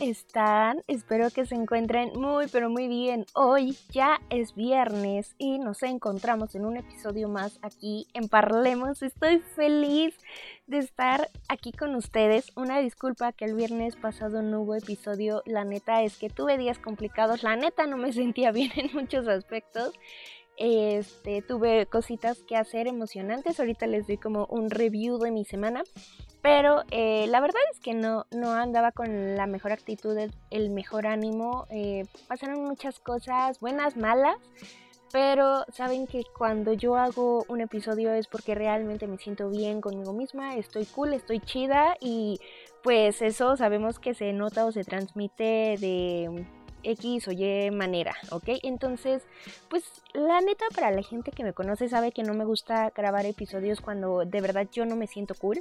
Están? Espero que se encuentren muy, pero muy bien. Hoy ya es viernes y nos encontramos en un episodio más aquí en Parlemos. Estoy feliz de estar aquí con ustedes. Una disculpa que el viernes pasado no hubo episodio. La neta es que tuve días complicados. La neta no me sentía bien en muchos aspectos. Este, tuve cositas que hacer emocionantes. Ahorita les doy como un review de mi semana. Pero eh, la verdad es que no, no andaba con la mejor actitud, el, mejor ánimo. Eh, pasaron muchas cosas, buenas, malas. Pero saben que cuando yo hago un episodio es porque realmente me siento bien conmigo misma, estoy cool, estoy chida y pues eso sabemos que se nota o se transmite de X o Y manera, ¿ok? Entonces, pues la neta para la gente que me conoce sabe que no me gusta grabar episodios cuando de verdad yo no me siento cool.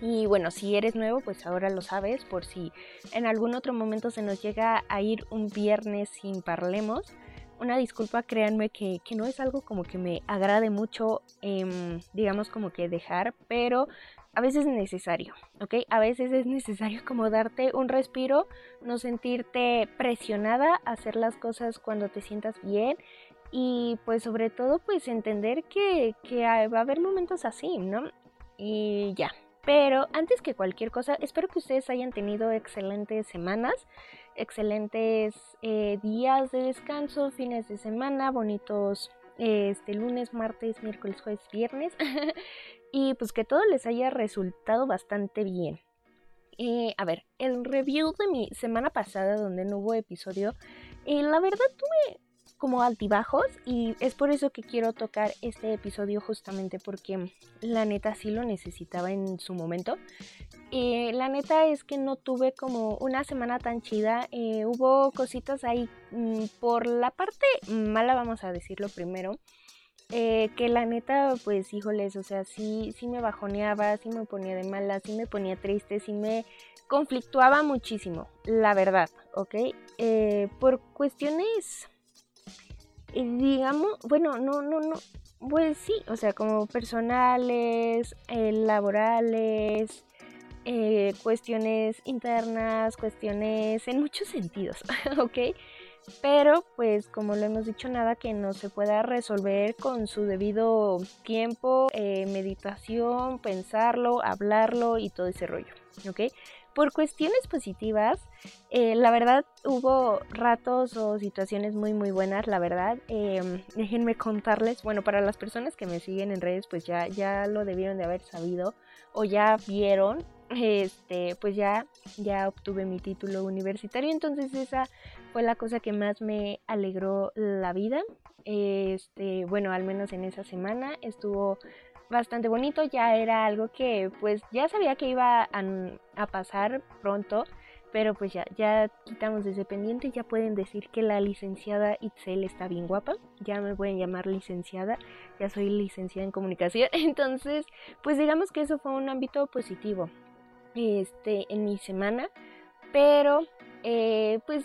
Y bueno, si eres nuevo, pues ahora lo sabes, por si en algún otro momento se nos llega a ir un viernes sin parlemos. Una disculpa, créanme que, no es algo como que me agrade mucho, em, digamos como que dejar, pero a veces es necesario, ¿ok? A veces es necesario como darte un respiro, no sentirte presionada a hacer las cosas cuando te sientas bien y pues sobre todo pues entender que, que va a haber momentos así, ¿no? Y ya, pero antes que cualquier cosa, espero que ustedes hayan tenido excelentes semanas, excelentes eh, días de descanso, fines de semana, bonitos este lunes, martes, miércoles, jueves, viernes. y pues que todo les haya resultado bastante bien. Eh, a ver, el review de mi semana pasada donde no hubo episodio, eh, la verdad tuve como altibajos y es por eso que quiero tocar este episodio justamente porque la neta sí lo necesitaba en su momento. Eh, la neta es que no tuve como una semana tan chida, eh, hubo cositas ahí mm, por la parte mala vamos a decirlo primero. Eh, que la neta, pues híjoles, o sea, sí, sí me bajoneaba, sí me ponía de mala, sí me ponía triste, sí me conflictuaba muchísimo, la verdad, ¿ok? por cuestiones digamos, bueno, no, no, no, pues sí, o sea, como personales, eh, laborales, eh, cuestiones internas, cuestiones en muchos sentidos, ¿ok? Pero pues como lo hemos dicho, nada que no se pueda resolver con su debido tiempo, eh, meditación, pensarlo, hablarlo y todo ese rollo, ¿ok? Por cuestiones positivas, eh, la verdad hubo ratos o situaciones muy muy buenas, la verdad. Em, déjenme contarles, bueno, para las personas que me siguen en redes, pues ya, ya lo debieron de haber sabido o ya vieron. Este, pues ya, ya obtuve mi título universitario, entonces esa fue la cosa que más me alegró la vida. Este, bueno, al menos en esa semana estuvo bastante bonito, ya era algo que pues ya sabía que iba a, pasar pronto, pero pues ya, ya quitamos ese pendiente, ya pueden decir que la licenciada Itzel está bien guapa, ya me pueden llamar licenciada, ya soy licenciada en comunicación, entonces pues digamos que eso fue un ámbito positivo este, en mi semana, pero eh, pues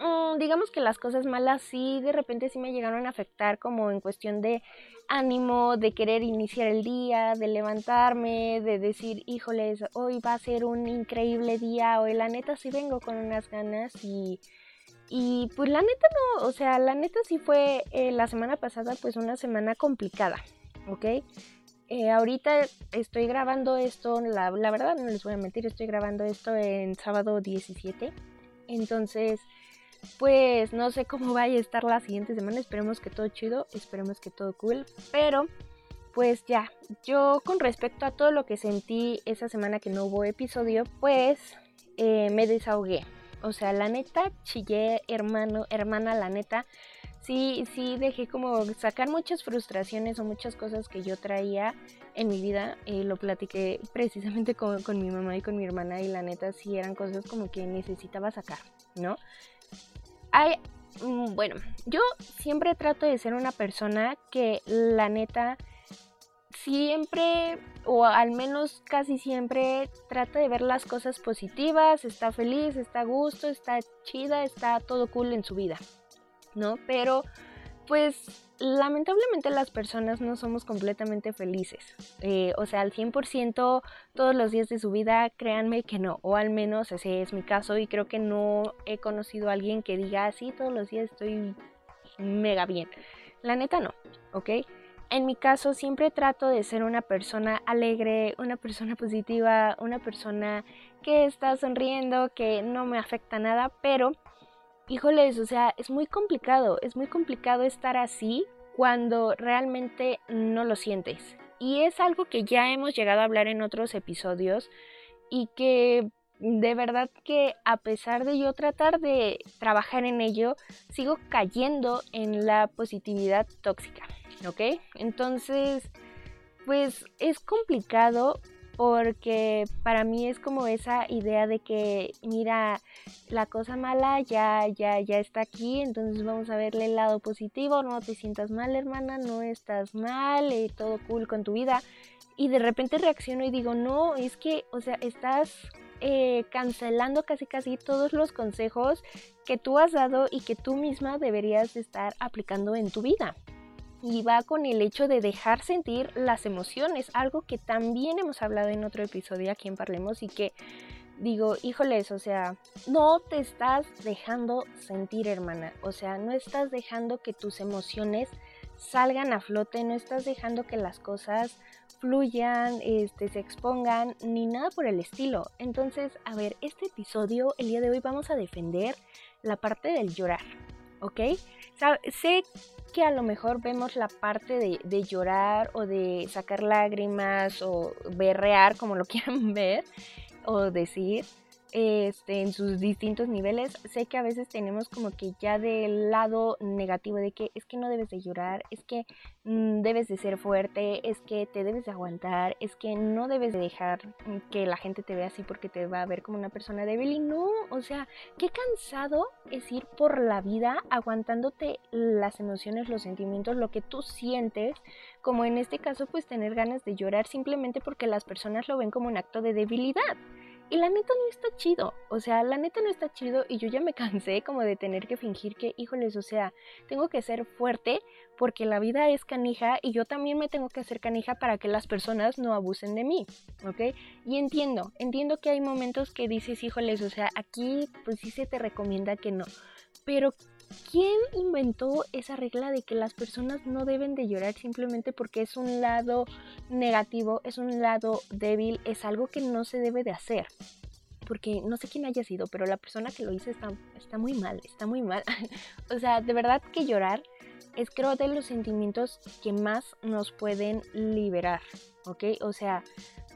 mm, digamos que las cosas malas sí de repente sí me llegaron a afectar como en cuestión de ánimo de querer iniciar el día, de levantarme, de decir, híjoles, hoy va a ser un increíble día, hoy la neta sí vengo con unas ganas y, y pues la neta no, o sea, la neta sí fue eh, la semana pasada pues una semana complicada, ¿ok? Eh, ahorita estoy grabando esto, la, verdad no les voy a mentir, estoy grabando esto en sábado 17, entonces pues no sé cómo vaya a estar la siguiente semana. Esperemos que todo chido, esperemos que todo cool. Pero pues ya, yo con respecto a todo lo que sentí esa semana que no hubo episodio, pues eh, me desahogué. O sea, la neta, chillé, hermano, hermana, la neta. Sí, sí, dejé como sacar muchas frustraciones o muchas cosas que yo traía en mi vida. Eh, lo platiqué precisamente con mi mamá y con mi hermana y la neta sí eran cosas como que necesitaba sacar, ¿no? hay, mm, bueno, yo siempre trato de ser una persona que la neta siempre o al menos casi siempre trata de ver las cosas positivas, está feliz, está a gusto, está chida, está todo cool en su vida, ¿no? Pero pues lamentablemente las personas no somos completamente felices. Eh, o sea, al 100% todos los días de su vida, créanme que no. O al menos ese es mi caso y creo que no he conocido a alguien que diga, sí, todos los días estoy mega bien. La neta no, ¿ok? En mi caso siempre trato de ser una persona alegre, una persona positiva, una persona que está sonriendo, que no me afecta nada, pero híjoles, o sea, es muy complicado, es muy complicado estar así cuando realmente no lo sientes. Y es algo que ya hemos llegado a hablar en otros episodios y que de verdad que a pesar de yo tratar de trabajar en ello, sigo cayendo en la positividad tóxica, ¿ok? Entonces, pues es complicado porque para mí es como esa idea de que mira la cosa mala ya ya ya está aquí entonces vamos a verle el lado positivo no te sientas mal hermana no estás mal eh, todo cool con tu vida y de repente reacciono y digo no es que o sea estás eh, cancelando casi casi todos los consejos que tú has dado y que tú misma deberías estar aplicando en tu vida y va con el hecho de dejar sentir las emociones, algo que también hemos hablado en otro episodio aquí en Parlemos y que digo, híjoles, o sea, no te estás dejando sentir, hermana, o sea, no estás dejando que tus emociones salgan a flote, no estás dejando que las cosas fluyan, este, se expongan, ni nada por el estilo. Entonces, a ver, este episodio, el día de hoy vamos a defender la parte del llorar, ¿ok? sé que a lo mejor vemos la parte de, llorar o de sacar lágrimas o berrear, como lo quieran ver o decir, este, en sus distintos niveles, sé que a veces tenemos como que ya del lado negativo de que es que no debes de llorar, es que mm, debes de ser fuerte, es que te debes de aguantar, es que no debes de dejar que la gente te vea así porque te va a ver como una persona débil y no, o sea, qué cansado es ir por la vida aguantándote las emociones, los sentimientos, lo que tú sientes, como en este caso pues tener ganas de llorar simplemente porque las personas lo ven como un acto de debilidad. Y la neta no está chido, o sea, la neta no está chido y yo ya me cansé como de tener que fingir que, híjoles, o sea, tengo que ser fuerte porque la vida es canija y yo también me tengo que hacer canija para que las personas no abusen de mí, ¿ok? Y entiendo, entiendo que hay momentos que dices, híjoles, o sea, aquí pues sí se te recomienda que no, pero ¿Quién inventó esa regla de que las personas no deben de llorar simplemente porque es un lado negativo, es un lado débil, es algo que no se debe de hacer? Porque no sé quién haya sido, pero la persona que lo hizo está, está muy mal, está muy mal. o sea, de verdad que llorar es creo de los sentimientos que más nos pueden liberar, ¿ok? O sea,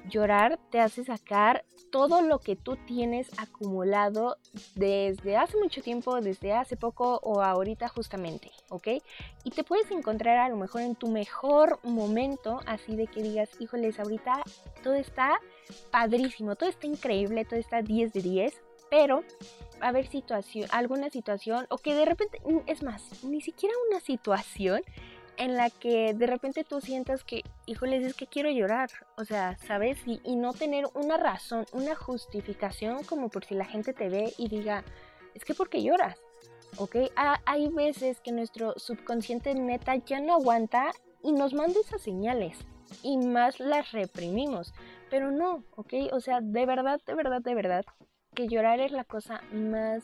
Llorar te hace sacar todo lo que tú tienes acumulado desde hace mucho tiempo, desde hace poco o ahorita justamente, ¿ok? Y te puedes encontrar a lo mejor en tu mejor momento, así de que digas, híjoles, ahorita todo está padrísimo, todo está increíble, todo está 10 de 10, pero a haber situación, alguna situación, o que de repente, es más, ni siquiera una situación en la que de repente tú sientas que, híjoles, es que quiero llorar, o sea, ¿sabes? Y, y, no tener una razón, una justificación como por si la gente te ve y diga, es que porque lloras, ¿ok? hay veces que nuestro subconsciente neta ya no aguanta y nos manda esas señales y más las reprimimos, pero no, ¿ok? O sea, de verdad, de verdad, de verdad, que llorar es la cosa más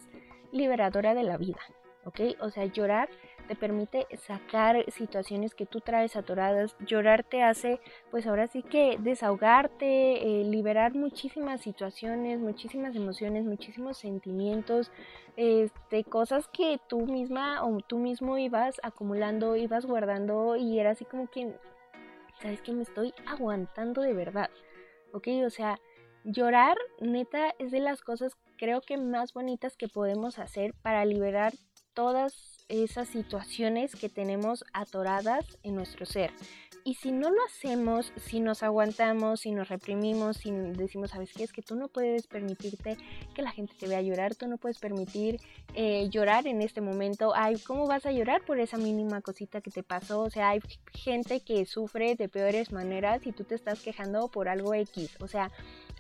liberadora de la vida, ¿ok? O sea, llorar te permite sacar situaciones que tú traes atoradas. Llorar te hace, pues ahora sí que desahogarte, eh, liberar muchísimas situaciones, muchísimas emociones, muchísimos sentimientos, este, cosas que tú misma o tú mismo ibas acumulando, ibas guardando y era así como que, sabes que me estoy aguantando de verdad, ¿ok? O sea, llorar neta es de las cosas creo que más bonitas que podemos hacer para liberar todas esas situaciones que tenemos atoradas en nuestro ser. y si no lo hacemos, si nos aguantamos, si nos reprimimos, si decimos, ¿sabes qué? Es que tú no puedes permitirte que la gente te vea llorar, tú no puedes permitir eh, llorar en este momento. Ay, ¿cómo vas a llorar por esa mínima cosita que te pasó? O sea, hay gente que sufre de peores maneras y tú te estás quejando por algo X. O sea,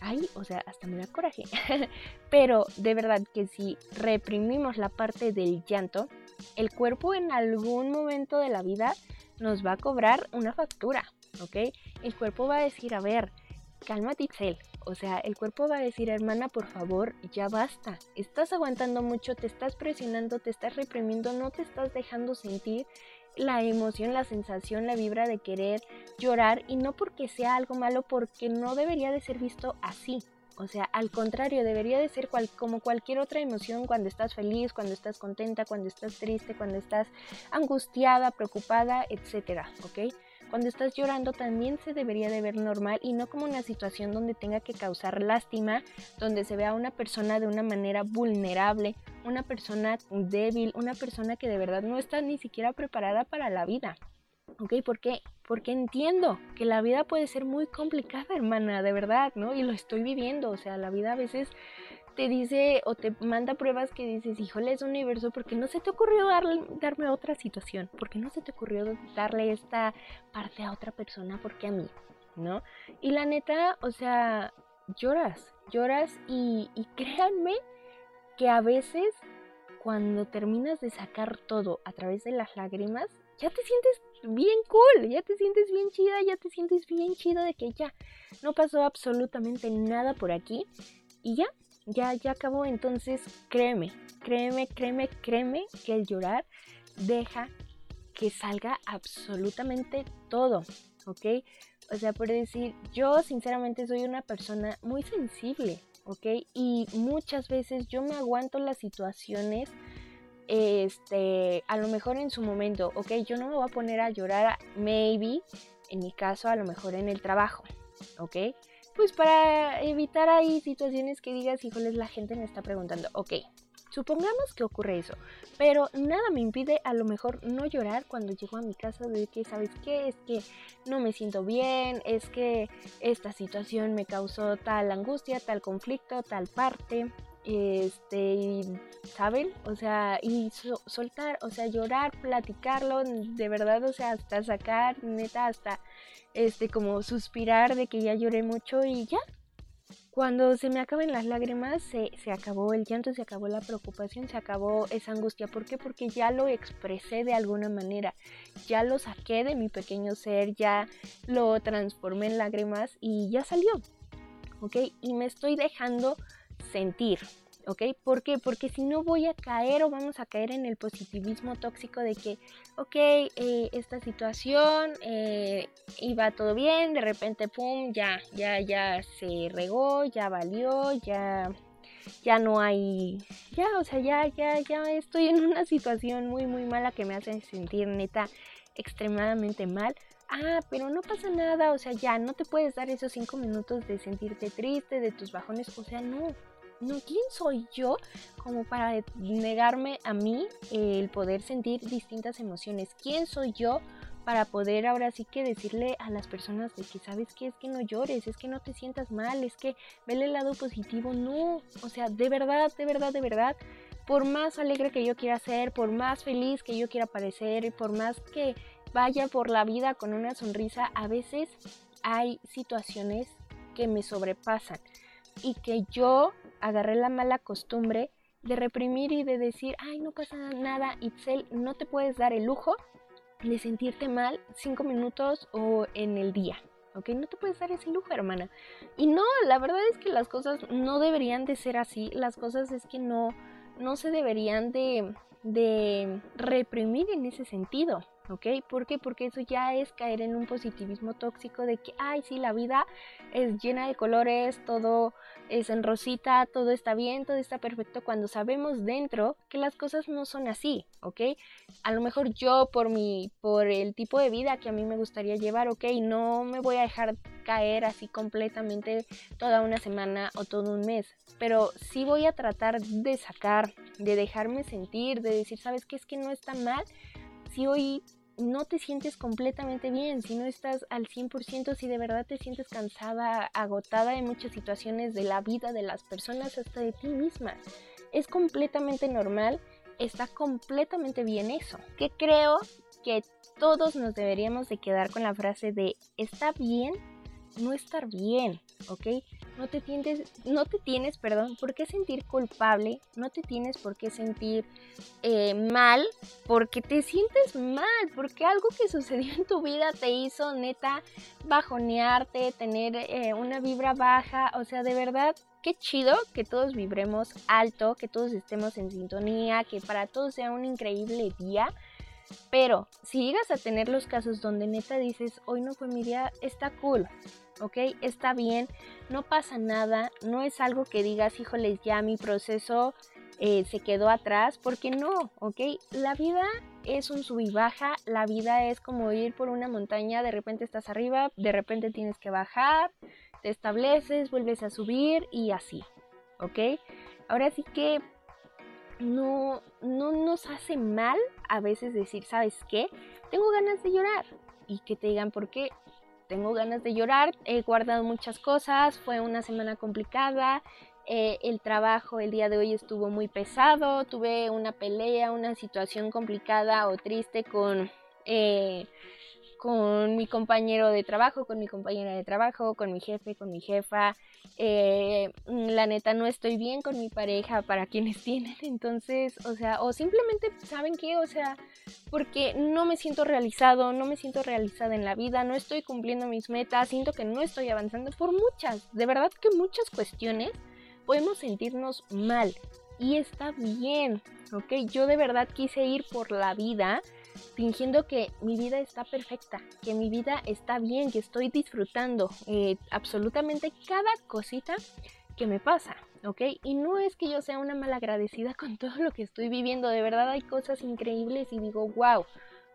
ay, o sea, hasta me da coraje. Pero de verdad que si reprimimos la parte del llanto, el cuerpo en algún momento de la vida nos va a cobrar una factura, ¿ok? El cuerpo va a decir, a ver, cálmate, Itzel. O sea, el cuerpo va a decir, hermana, por favor, ya basta. Estás aguantando mucho, te estás presionando, te estás reprimiendo, no te estás dejando sentir la emoción, la sensación, la vibra de querer llorar y no porque sea algo malo, porque no debería de ser visto así. O sea, al contrario, debería de ser como cualquier otra emoción cuando estás feliz, cuando estás contenta, cuando estás triste, cuando estás angustiada, preocupada, etcétera, ¿ok? Cuando estás llorando también se debería de ver normal y no como una situación donde tenga que causar lástima, donde se vea a una persona de una manera vulnerable, una persona débil, una persona que de verdad no está ni siquiera preparada para la vida. ¿Ok? ¿Por qué? Porque entiendo que la vida puede ser muy complicada, hermana, de verdad, ¿no? Y lo estoy viviendo, o sea, la vida a veces te dice o te manda pruebas que dices, híjole, es universo, porque no se te ocurrió darme otra situación? porque no se te ocurrió darle esta parte a otra persona? porque a mí? ¿No? Y la neta, o sea, lloras, lloras y, y créanme que a veces cuando terminas de sacar todo a través de las lágrimas, ya te sientes bien cool, ya te sientes bien chida, ya te sientes bien chido de que ya no pasó absolutamente nada por aquí y ya, ya, ya acabó. Entonces, créeme, créeme, créeme, créeme que el llorar deja que salga absolutamente todo, ¿ok? O sea, por decir, yo sinceramente soy una persona muy sensible, ¿ok? Y muchas veces yo me aguanto las situaciones este, a lo mejor en su momento, ok, yo no me voy a poner a llorar, maybe, en mi caso, a lo mejor en el trabajo, ok, pues para evitar ahí situaciones que digas, híjoles, la gente me está preguntando, ok, supongamos que ocurre eso, pero nada me impide a lo mejor no llorar cuando llego a mi casa de que, ¿sabes qué? Es que no me siento bien, es que esta situación me causó tal angustia, tal conflicto, tal parte, este, ¿saben? O sea, y soltar, o sea, llorar, platicarlo, de verdad, o sea, hasta sacar, neta, hasta, este, como suspirar de que ya lloré mucho y ya. Cuando se me acaben las lágrimas, se, se acabó el llanto, se acabó la preocupación, se acabó esa angustia. ¿Por qué? Porque ya lo expresé de alguna manera, ya lo saqué de mi pequeño ser, ya lo transformé en lágrimas y ya salió. ¿Ok? Y me estoy dejando sentir, ¿ok? ¿Por qué? Porque si no voy a caer o vamos a caer en el positivismo tóxico de que, ok, eh, esta situación eh, iba todo bien, de repente, pum, ya, ya, ya se regó, ya valió, ya, ya no hay, ya, o sea, ya, ya, ya estoy en una situación muy, muy mala que me hace sentir neta extremadamente mal. Ah, pero no pasa nada, o sea, ya no te puedes dar esos cinco minutos de sentirte triste, de tus bajones, o sea, no, no, ¿quién soy yo como para negarme a mí el poder sentir distintas emociones? ¿Quién soy yo para poder ahora sí que decirle a las personas de que sabes que es que no llores, es que no te sientas mal, es que vele el lado positivo? No, o sea, de verdad, de verdad, de verdad, por más alegre que yo quiera ser, por más feliz que yo quiera parecer, por más que vaya por la vida con una sonrisa, a veces hay situaciones que me sobrepasan y que yo agarré la mala costumbre de reprimir y de decir, ay, no pasa nada, Itzel, no te puedes dar el lujo de sentirte mal cinco minutos o en el día. ¿ok? No te puedes dar ese lujo, hermana. Y no, la verdad es que las cosas no deberían de ser así. Las cosas es que no, no se deberían de, de reprimir en ese sentido. ¿Ok? ¿Por qué? Porque eso ya es caer en un positivismo tóxico de que, ay, sí, la vida es llena de colores, todo es en rosita, todo está bien, todo está perfecto, cuando sabemos dentro que las cosas no son así, ¿ok? A lo mejor yo por mi, por el tipo de vida que a mí me gustaría llevar, ¿ok? No me voy a dejar caer así completamente toda una semana o todo un mes, pero sí voy a tratar de sacar, de dejarme sentir, de decir, ¿sabes qué? Es que no está mal si hoy no te sientes completamente bien, si no estás al 100%, si de verdad te sientes cansada, agotada en muchas situaciones de la vida de las personas, hasta de ti misma. Es completamente normal, está completamente bien eso. Que creo que todos nos deberíamos de quedar con la frase de está bien no estar bien, ¿ok? No te tienes, no te tienes, perdón, por qué sentir culpable, no te tienes por qué sentir eh, mal, porque te sientes mal, porque algo que sucedió en tu vida te hizo neta bajonearte, tener eh, una vibra baja, o sea, de verdad qué chido que todos vibremos alto, que todos estemos en sintonía, que para todos sea un increíble día. Pero si llegas a tener los casos donde neta dices, hoy no fue mi día, está cool, ¿ok? Está bien, no pasa nada, no es algo que digas, híjoles, ya mi proceso eh, se quedó atrás, porque no, ¿ok? La vida es un sub y baja, la vida es como ir por una montaña, de repente estás arriba, de repente tienes que bajar, te estableces, vuelves a subir y así, ¿ok? Ahora sí que no, no nos hace mal a veces decir, ¿sabes qué? Tengo ganas de llorar. Y que te digan por qué. Tengo ganas de llorar, he guardado muchas cosas, fue una semana complicada, eh, el trabajo el día de hoy estuvo muy pesado, tuve una pelea, una situación complicada o triste con eh, con mi compañero de trabajo, con mi compañera de trabajo, con mi jefe, con mi jefa. Eh, la neta no estoy bien con mi pareja para quienes tienen, entonces, o sea, o simplemente, ¿saben qué? O sea, porque no me siento realizado, no me siento realizada en la vida, no estoy cumpliendo mis metas, siento que no estoy avanzando por muchas, de verdad que muchas cuestiones podemos sentirnos mal y está bien, ¿ok? Yo de verdad quise ir por la vida fingiendo que mi vida está perfecta, que mi vida está bien, que estoy disfrutando eh, absolutamente cada cosita que me pasa, ¿ok? Y no es que yo sea una malagradecida con todo lo que estoy viviendo, de verdad hay cosas increíbles y digo, wow.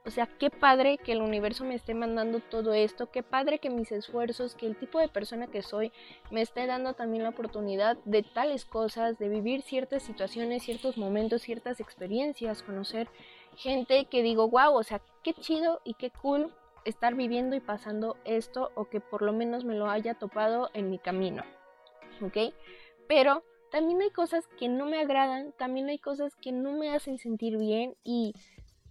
O sea, qué padre que el universo me esté mandando todo esto, qué padre que mis esfuerzos, que el tipo de persona que soy me esté dando también la oportunidad de tales cosas, de vivir ciertas situaciones, ciertos momentos, ciertas experiencias, conocer gente que digo, wow, o sea, qué chido y qué cool estar viviendo y pasando esto o que por lo menos me lo haya topado en mi camino, ¿ok? Pero también hay cosas que no me agradan, también hay cosas que no me hacen sentir bien y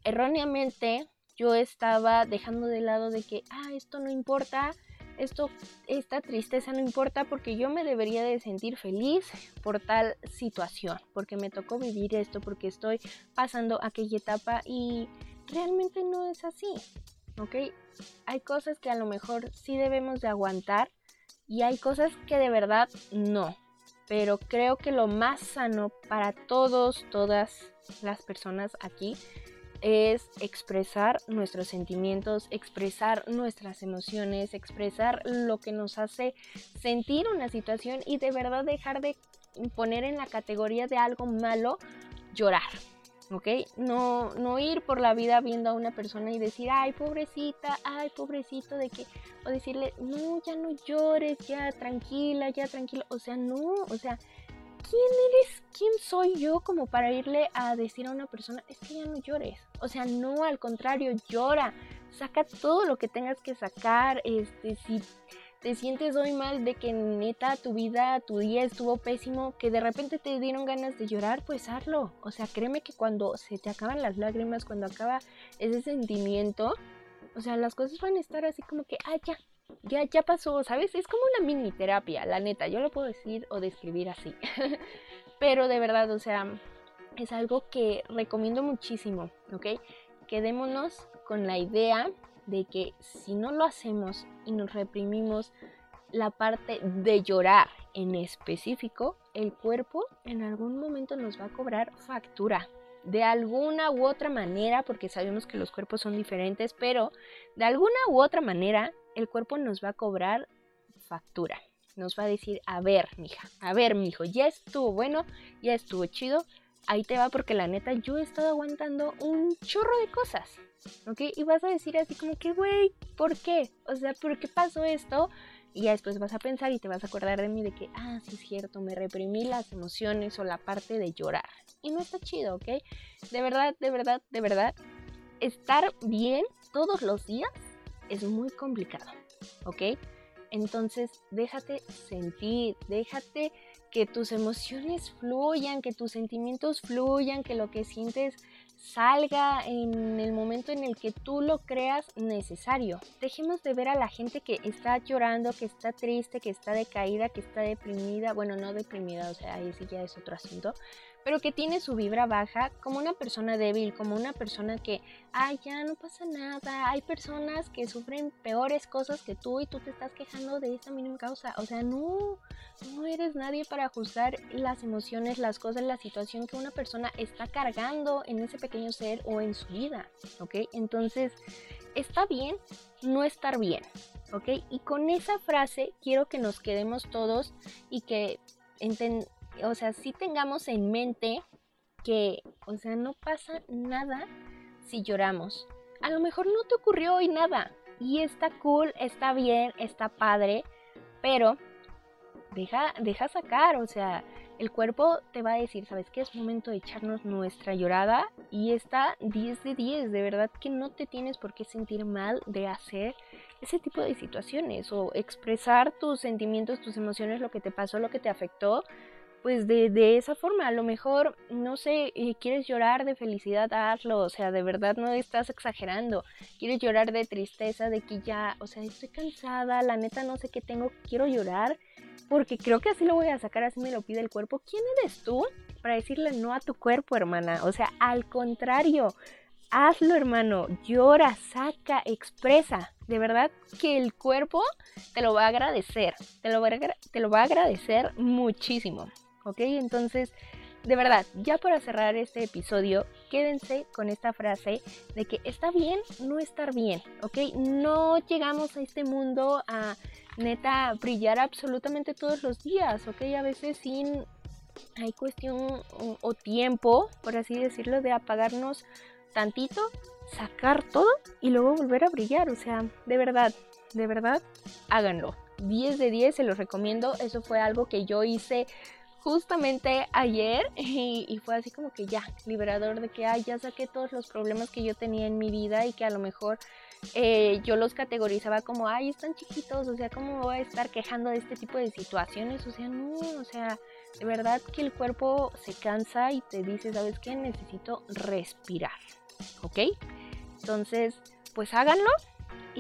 erróneamente yo estaba dejando de lado de que, ah, esto no importa, esto, esta tristeza no importa porque yo me debería de sentir feliz por tal situación, porque me tocó vivir esto, porque estoy pasando aquella etapa y realmente no es así, ¿ok? Hay cosas que a lo mejor sí debemos de aguantar y hay cosas que de verdad no, pero creo que lo más sano para todos, todas las personas aquí es expresar nuestros sentimientos, expresar nuestras emociones, expresar lo que nos hace sentir una situación y de verdad dejar de poner en la categoría de algo malo llorar. ¿ok? No, no ir por la vida viendo a una persona y decir, ay, pobrecita, ay, pobrecito, de que, o decirle, no, ya no llores, ya tranquila, ya tranquila, o sea, no, o sea, ¿quién eres? ¿Quién soy yo como para irle a decir a una persona, es que ya no llores? O sea, no, al contrario, llora, saca todo lo que tengas que sacar, este, si te sientes hoy mal de que neta tu vida, tu día estuvo pésimo, que de repente te dieron ganas de llorar, pues hazlo. O sea, créeme que cuando se te acaban las lágrimas, cuando acaba ese sentimiento, o sea, las cosas van a estar así como que, ah, ya, ya, ya pasó, ¿sabes? Es como una mini terapia, la neta, yo lo puedo decir o describir así. Pero de verdad, o sea, es algo que recomiendo muchísimo, ¿ok? Quedémonos con la idea de que si no lo hacemos y nos reprimimos la parte de llorar en específico, el cuerpo en algún momento nos va a cobrar factura. De alguna u otra manera, porque sabemos que los cuerpos son diferentes, pero de alguna u otra manera el cuerpo nos va a cobrar factura. Nos va a decir, a ver, mija, a ver, mijo, ya estuvo bueno, ya estuvo chido, ahí te va porque la neta yo he estado aguantando un chorro de cosas, ¿ok? Y vas a decir así como que, güey, ¿por qué? O sea, ¿por qué pasó esto? Y ya después vas a pensar y te vas a acordar de mí de que, ah, sí es cierto, me reprimí las emociones o la parte de llorar. Y no está chido, ¿ok? De verdad, de verdad, de verdad, estar bien todos los días es muy complicado, ¿ok? Entonces déjate sentir, déjate que tus emociones fluyan, que tus sentimientos fluyan, que lo que sientes salga en el momento en el que tú lo creas necesario. Dejemos de ver a la gente que está llorando, que está triste, que está decaída, que está deprimida. Bueno, no deprimida, o sea, ahí sí ya es otro asunto pero que tiene su vibra baja como una persona débil, como una persona que, ay, ya no pasa nada. Hay personas que sufren peores cosas que tú y tú te estás quejando de esa mínima causa. O sea, no, no eres nadie para juzgar las emociones, las cosas, la situación que una persona está cargando en ese pequeño ser o en su vida, ¿ok? Entonces, está bien no estar bien, ¿ok? Y con esa frase quiero que nos quedemos todos y que o sea, sí tengamos en mente que, o sea, no pasa nada si lloramos. A lo mejor no te ocurrió hoy nada y está cool, está bien, está padre, pero deja, deja sacar, o sea, el cuerpo te va a decir, ¿sabes qué? Es momento de echarnos nuestra llorada y está 10 de 10, de verdad que no te tienes por qué sentir mal de hacer ese tipo de situaciones o expresar tus sentimientos, tus emociones, lo que te pasó, lo que te afectó, pues de, esa forma, a lo mejor, no sé, eh, quieres llorar de felicidad, hazlo, o sea, de verdad no estás exagerando, quieres llorar de tristeza, de que ya, o sea, estoy cansada, la neta no sé qué tengo, quiero llorar, porque creo que así lo voy a sacar, así me lo pide el cuerpo. ¿Quién eres tú para decirle no a tu cuerpo, hermana? O sea, al contrario, hazlo, hermano, llora, saca, expresa. De verdad que el cuerpo te lo va a agradecer, te lo va a, te lo va a agradecer muchísimo. ¿Ok? Entonces, de verdad, ya para cerrar este episodio, quédense con esta frase de que está bien no estar bien, ¿ok? No llegamos a este mundo a neta brillar absolutamente todos los días, ¿ok? A veces sin hay cuestión o, tiempo, por así decirlo, de apagarnos tantito, sacar todo y luego volver a brillar, o sea, de verdad, de verdad, háganlo. 10 de 10 se los recomiendo, eso fue algo que yo hice justamente ayer y, fue así como que ya, liberador de que, ay, ya saqué todos los problemas que yo tenía en mi vida y que a lo mejor eh, yo los categorizaba como, ay, están chiquitos, o sea, ¿cómo voy a estar quejando de este tipo de situaciones? O sea, no, o sea, de verdad que el cuerpo se cansa y te dice, ¿sabes qué? Necesito respirar, ¿ok? Entonces, pues háganlo.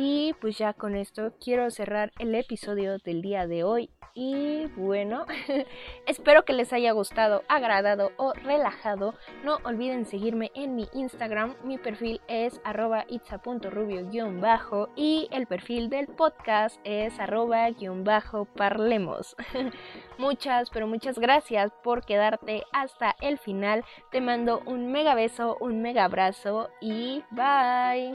Y pues ya con esto quiero cerrar el episodio del día de hoy y bueno, espero que les haya gustado, agradado o relajado. No olviden seguirme en mi Instagram. Mi perfil es arroba itza.rubio-bajo y el perfil del podcast es arroba-parlemos. muchas, pero muchas gracias por quedarte hasta el final. Te mando un mega beso, un mega abrazo y bye.